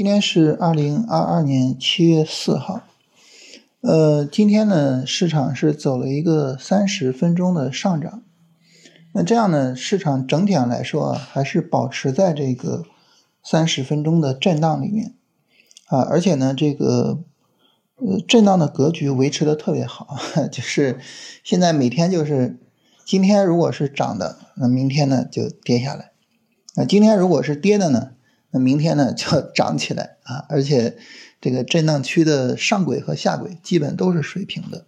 今天是二零二二年七月四号，呃，今天呢，市场是走了一个三十分钟的上涨，那这样呢，市场整体上来说啊，还是保持在这个三十分钟的震荡里面。啊，而且呢，这个呃震荡的格局维持的特别好，就是现在每天就是今天如果是涨的，那明天呢就跌下来，那今天如果是跌的呢？那明天呢就要涨起来啊，而且这个震荡区的上轨和下轨基本都是水平的，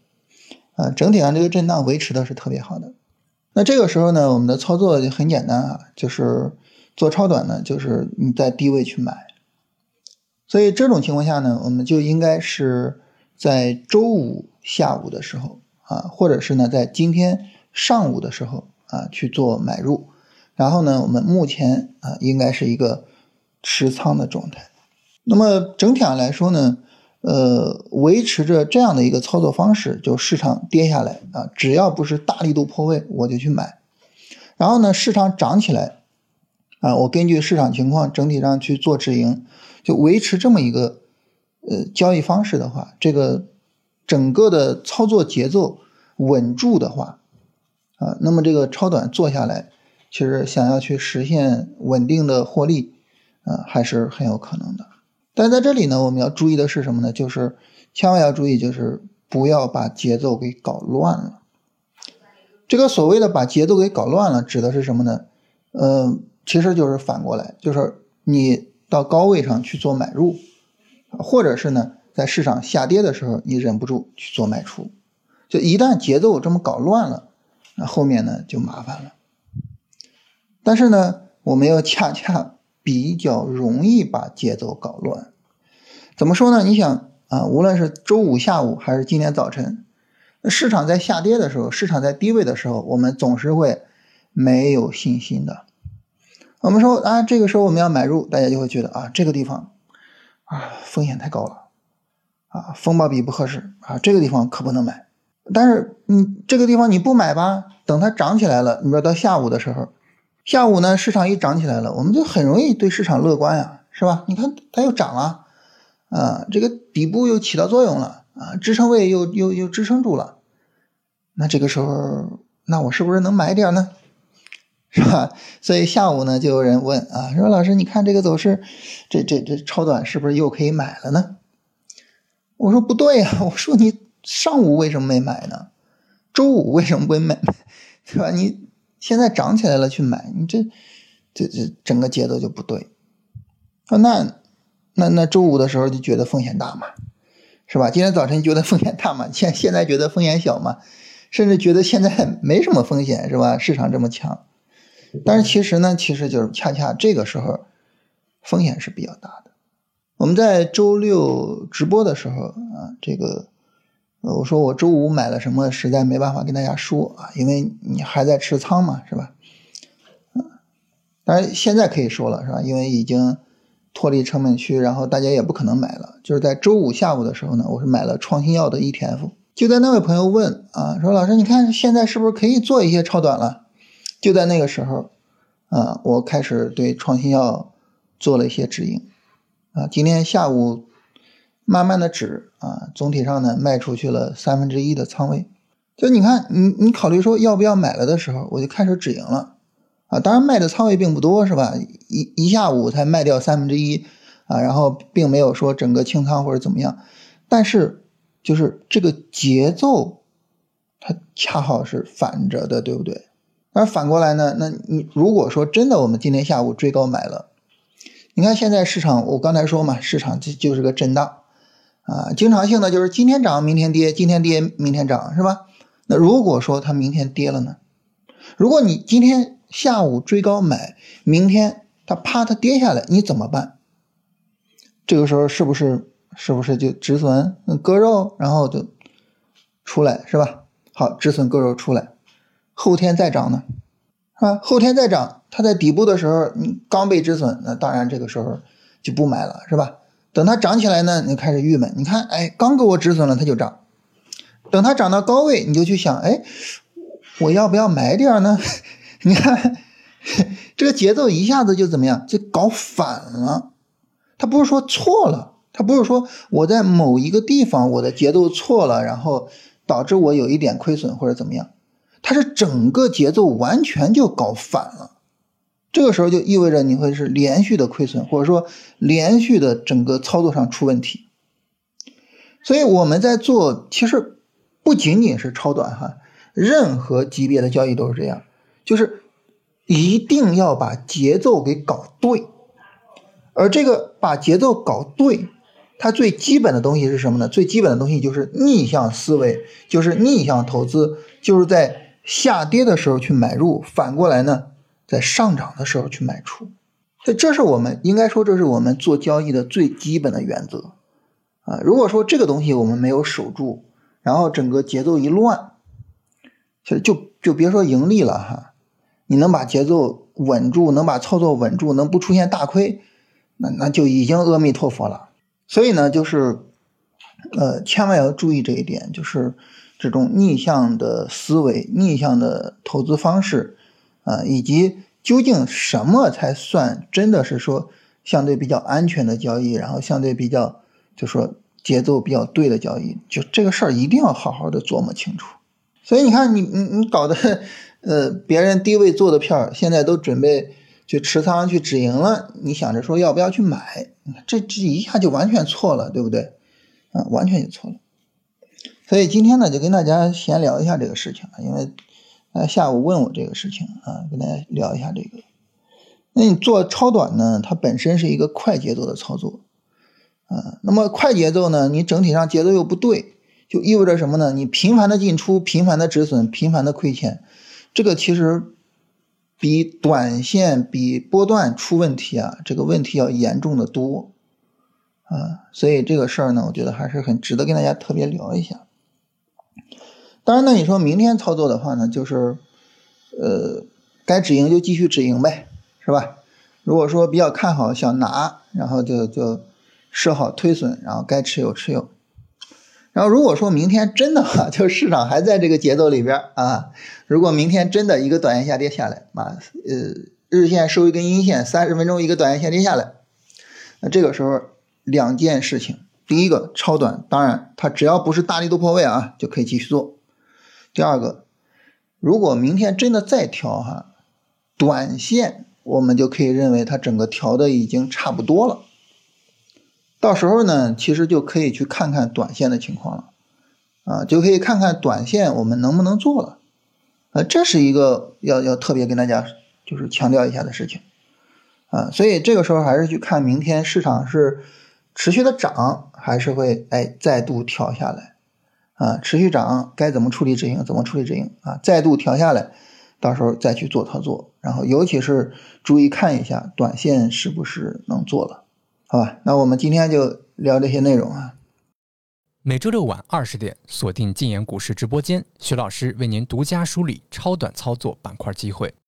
啊，整体上这个震荡维持的是特别好的。那这个时候呢，我们的操作就很简单啊，就是做超短呢，就是你在低位去买。所以这种情况下呢，我们就应该是在周五下午的时候啊，或者是呢在今天上午的时候啊去做买入。然后呢，我们目前啊应该是一个。持仓的状态，那么整体上来说呢，呃，维持着这样的一个操作方式，就市场跌下来啊，只要不是大力度破位，我就去买。然后呢，市场涨起来啊，我根据市场情况整体上去做止盈，就维持这么一个呃交易方式的话，这个整个的操作节奏稳住的话啊，那么这个超短做下来，其实想要去实现稳定的获利。啊，还是很有可能的。但在这里呢，我们要注意的是什么呢？就是千万要注意，就是不要把节奏给搞乱了。这个所谓的把节奏给搞乱了，指的是什么呢？嗯，其实就是反过来，就是你到高位上去做买入，或者是呢，在市场下跌的时候，你忍不住去做卖出。就一旦节奏这么搞乱了，那后面呢就麻烦了。但是呢，我们要恰恰。比较容易把节奏搞乱，怎么说呢？你想啊，无论是周五下午还是今天早晨，市场在下跌的时候，市场在低位的时候，我们总是会没有信心的。我们说啊，这个时候我们要买入，大家就会觉得啊，这个地方啊风险太高了，啊风暴比不合适啊，这个地方可不能买。但是你这个地方你不买吧，等它涨起来了，你说到下午的时候。下午呢，市场一涨起来了，我们就很容易对市场乐观呀，是吧？你看它又涨了，啊，这个底部又起到作用了，啊，支撑位又又又支撑住了，那这个时候，那我是不是能买点呢？是吧？所以下午呢，就有人问啊，说老师，你看这个走势，这这这超短是不是又可以买了呢？我说不对呀，我说你上午为什么没买呢？周五为什么不买？是吧？你。现在涨起来了，去买你这，这这整个节奏就不对！那那那周五的时候就觉得风险大嘛，是吧？今天早晨觉得风险大嘛，现现在觉得风险小嘛，甚至觉得现在没什么风险，是吧？市场这么强，但是其实呢，其实就是恰恰这个时候风险是比较大的。我们在周六直播的时候啊，这个。我说我周五买了什么，实在没办法跟大家说啊，因为你还在持仓嘛，是吧？嗯，当然现在可以说了，是吧？因为已经脱离成本区，然后大家也不可能买了。就是在周五下午的时候呢，我是买了创新药的 ETF。就在那位朋友问啊，说老师，你看现在是不是可以做一些超短了？就在那个时候，啊，我开始对创新药做了一些指引。啊，今天下午。慢慢的止啊，总体上呢卖出去了三分之一的仓位，就你看你你考虑说要不要买了的时候，我就开始止盈了啊。当然卖的仓位并不多是吧？一一下午才卖掉三分之一啊，然后并没有说整个清仓或者怎么样，但是就是这个节奏它恰好是反着的，对不对？而反过来呢，那你如果说真的我们今天下午追高买了，你看现在市场我刚才说嘛，市场就就是个震荡。啊，经常性的就是今天涨，明天跌，今天跌，明天涨，是吧？那如果说它明天跌了呢？如果你今天下午追高买，明天它啪它跌下来，你怎么办？这个时候是不是是不是就止损割肉，然后就出来，是吧？好，止损割肉出来，后天再涨呢？啊，后天再涨，它在底部的时候你刚被止损，那当然这个时候就不买了，是吧？等它涨起来呢，你开始郁闷。你看，哎，刚给我止损了，它就涨。等它涨到高位，你就去想，哎，我要不要买点呢？你看，这个节奏一下子就怎么样，就搞反了。它不是说错了，它不是说我在某一个地方我的节奏错了，然后导致我有一点亏损或者怎么样，它是整个节奏完全就搞反了。这个时候就意味着你会是连续的亏损，或者说连续的整个操作上出问题。所以我们在做，其实不仅仅是超短哈，任何级别的交易都是这样，就是一定要把节奏给搞对。而这个把节奏搞对，它最基本的东西是什么呢？最基本的东西就是逆向思维，就是逆向投资，就是在下跌的时候去买入，反过来呢？在上涨的时候去卖出，所以这是我们应该说，这是我们做交易的最基本的原则啊。如果说这个东西我们没有守住，然后整个节奏一乱，其实就就别说盈利了哈，你能把节奏稳住，能把操作稳住，能不出现大亏，那那就已经阿弥陀佛了。所以呢，就是呃，千万要注意这一点，就是这种逆向的思维、逆向的投资方式。啊，以及究竟什么才算真的是说相对比较安全的交易，然后相对比较就说节奏比较对的交易，就这个事儿一定要好好的琢磨清楚。所以你看，你你你搞的，呃，别人低位做的票，现在都准备去持仓去止盈了，你想着说要不要去买，这这一下就完全错了，对不对？啊，完全就错了。所以今天呢，就跟大家闲聊一下这个事情，因为。呃，下午问我这个事情啊，跟大家聊一下这个。那你做超短呢？它本身是一个快节奏的操作，啊，那么快节奏呢，你整体上节奏又不对，就意味着什么呢？你频繁的进出、频繁的止损、频繁的亏钱，这个其实比短线、比波段出问题啊，这个问题要严重的多，啊，所以这个事儿呢，我觉得还是很值得跟大家特别聊一下。当然，那你说明天操作的话呢，就是，呃，该止盈就继续止盈呗，是吧？如果说比较看好想拿，然后就就设好推损，然后该持有持有。然后如果说明天真的哈，就市场还在这个节奏里边啊，如果明天真的一个短线下跌下来，啊，呃，日线收一根阴线，三十分钟一个短线下跌下来，那这个时候两件事情，第一个超短，当然它只要不是大力度破位啊，就可以继续做。第二个，如果明天真的再调哈，短线我们就可以认为它整个调的已经差不多了。到时候呢，其实就可以去看看短线的情况了，啊，就可以看看短线我们能不能做了，啊，这是一个要要特别跟大家就是强调一下的事情，啊，所以这个时候还是去看明天市场是持续的涨，还是会哎再度调下来。啊，持续涨该怎么处理止盈？怎么处理止盈？啊，再度调下来，到时候再去做操作，然后尤其是注意看一下短线是不是能做了，好吧？那我们今天就聊这些内容啊。每周六晚二十点，锁定禁言股市直播间，徐老师为您独家梳理超短操作板块机会。